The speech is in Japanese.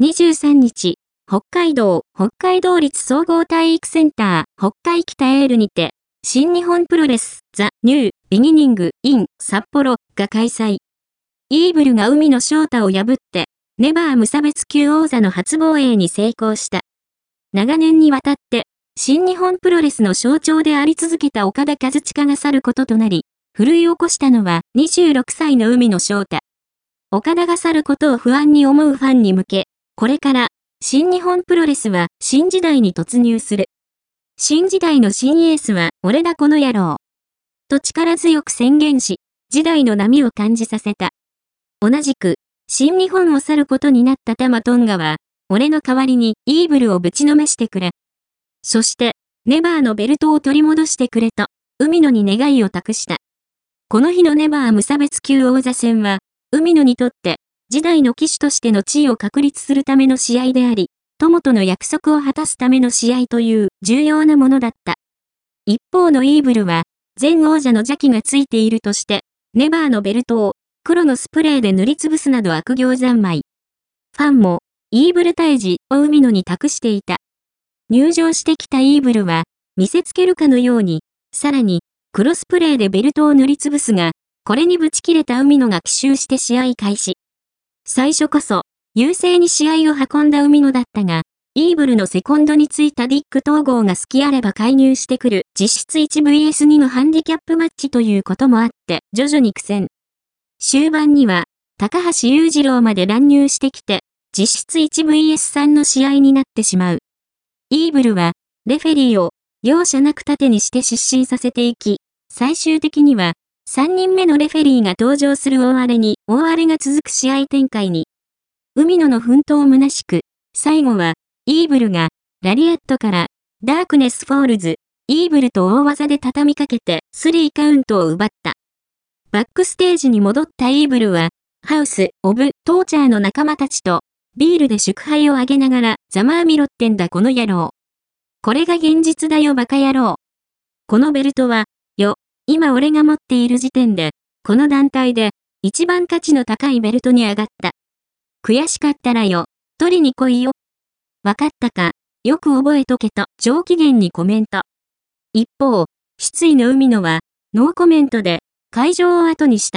23日、北海道、北海道立総合体育センター、北海きたえーるにて、新日本プロレス、ザ・ニュー、ビギニング、イン、札幌が開催。イーブルが海野翔太を破って、ネバー無差別級王座の初防衛に成功した。長年にわたって、新日本プロレスの象徴であり続けたオカダ・カズチカが去ることとなり、奮い起こしたのは26歳の海野翔太。岡田が去ることを不安に思うファンに向け、これから新日本プロレスは新時代に突入する。新時代の新エースは俺だこの野郎。と力強く宣言し、時代の波を感じさせた。同じく、新日本を去ることになったタマトンガは、俺の代わりにイーブルをぶちのめしてくれ。そして、ネバーのベルトを取り戻してくれと、海野に願いを託した。この日のネバー無差別級王座戦は、海野にとって、時代の騎手としての地位を確立するための試合であり、友との約束を果たすための試合という重要なものだった。一方のイーブルは、前王者の邪気がついているとして、ネバーのベルトを黒のスプレーで塗りつぶすなど悪行三昧。ファンも、イーブル退治を海野に託していた。入場してきたイーブルは、見せつけるかのように、さらに、黒スプレーでベルトを塗りつぶすが、これにぶち切れた海野が奇襲して試合開始。最初こそ、優勢に試合を運んだ海野だったが、イーブルのセコンドについたディック統合が好きあれば介入してくる実質 1vs2 のハンディキャップマッチということもあって徐々に苦戦。終盤には高橋裕次郎まで乱入してきて実質 1vs3 の試合になってしまう。イーブルは、レフェリーを、容赦なく盾にして失神させていき、最終的には、3人目のレフェリーが登場する大荒れに、大荒れが続く試合展開に。海野の奮闘虚しく、最後は、イーブルが、ラリアットから、ダークネスフォールズ、イーブルと大技で畳みかけて、スリーカウントを奪った。バックステージに戻ったイーブルは、ハウス、オブ、トーチャーの仲間たちと、ビールで祝杯をあげながら、ざまあみろってんだこの野郎。これが現実だよバカ野郎。このベルトは、今俺が持っている時点で、この団体で、一番価値の高いベルトに上がった。悔しかったらよ、取りに来いよ。わかったか、よく覚えとけと上機嫌にコメント。一方、失意の海野は、ノーコメントで会場を後にした。